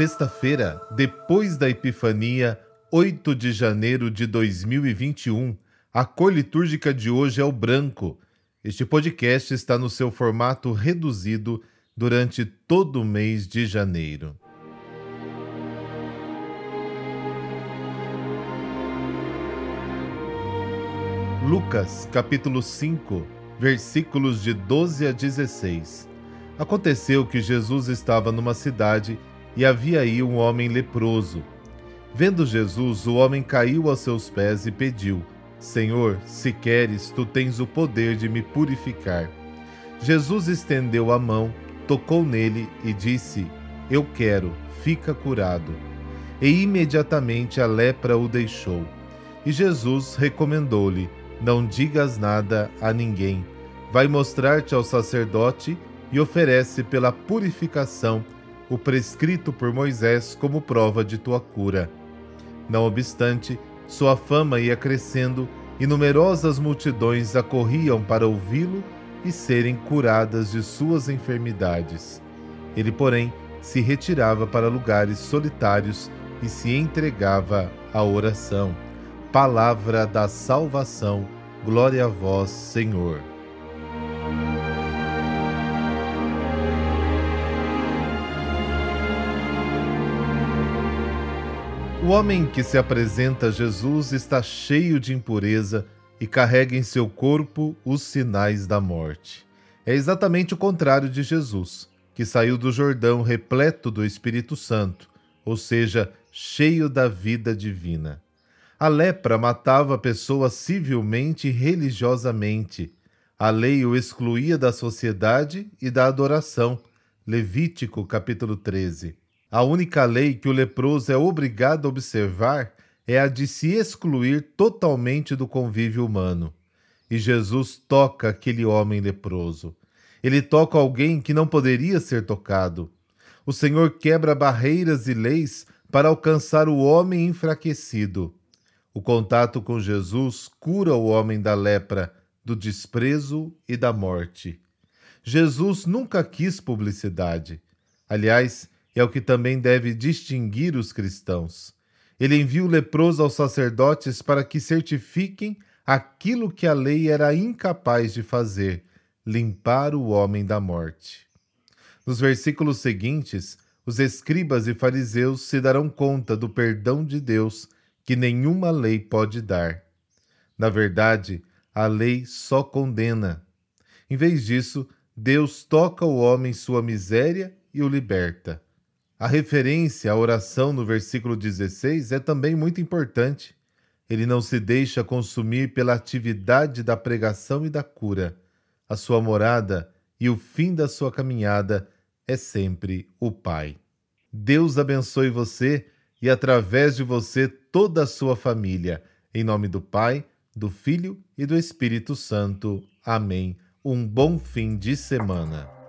Sexta-feira, depois da Epifania, 8 de janeiro de 2021, a cor litúrgica de hoje é o branco. Este podcast está no seu formato reduzido durante todo o mês de janeiro. Lucas, capítulo 5, versículos de 12 a 16. Aconteceu que Jesus estava numa cidade e havia aí um homem leproso. Vendo Jesus, o homem caiu aos seus pés e pediu: Senhor, se queres, tu tens o poder de me purificar. Jesus estendeu a mão, tocou nele e disse: Eu quero, fica curado. E imediatamente a lepra o deixou. E Jesus recomendou-lhe: Não digas nada a ninguém. Vai mostrar-te ao sacerdote e oferece pela purificação o prescrito por Moisés como prova de tua cura. Não obstante, sua fama ia crescendo e numerosas multidões acorriam para ouvi-lo e serem curadas de suas enfermidades. Ele, porém, se retirava para lugares solitários e se entregava à oração. Palavra da salvação. Glória a vós, Senhor. Homem que se apresenta a Jesus está cheio de impureza e carrega em seu corpo os sinais da morte. É exatamente o contrário de Jesus, que saiu do Jordão repleto do Espírito Santo, ou seja, cheio da vida divina. A lepra matava a pessoa civilmente e religiosamente. A lei o excluía da sociedade e da adoração. Levítico capítulo 13. A única lei que o leproso é obrigado a observar é a de se excluir totalmente do convívio humano. E Jesus toca aquele homem leproso. Ele toca alguém que não poderia ser tocado. O Senhor quebra barreiras e leis para alcançar o homem enfraquecido. O contato com Jesus cura o homem da lepra, do desprezo e da morte. Jesus nunca quis publicidade. Aliás, é o que também deve distinguir os cristãos. Ele envia o leproso aos sacerdotes para que certifiquem aquilo que a lei era incapaz de fazer: limpar o homem da morte. Nos versículos seguintes, os escribas e fariseus se darão conta do perdão de Deus que nenhuma lei pode dar. Na verdade, a lei só condena. Em vez disso, Deus toca o homem sua miséria e o liberta. A referência à oração no versículo 16 é também muito importante. Ele não se deixa consumir pela atividade da pregação e da cura. A sua morada e o fim da sua caminhada é sempre o Pai. Deus abençoe você e, através de você, toda a sua família. Em nome do Pai, do Filho e do Espírito Santo. Amém. Um bom fim de semana.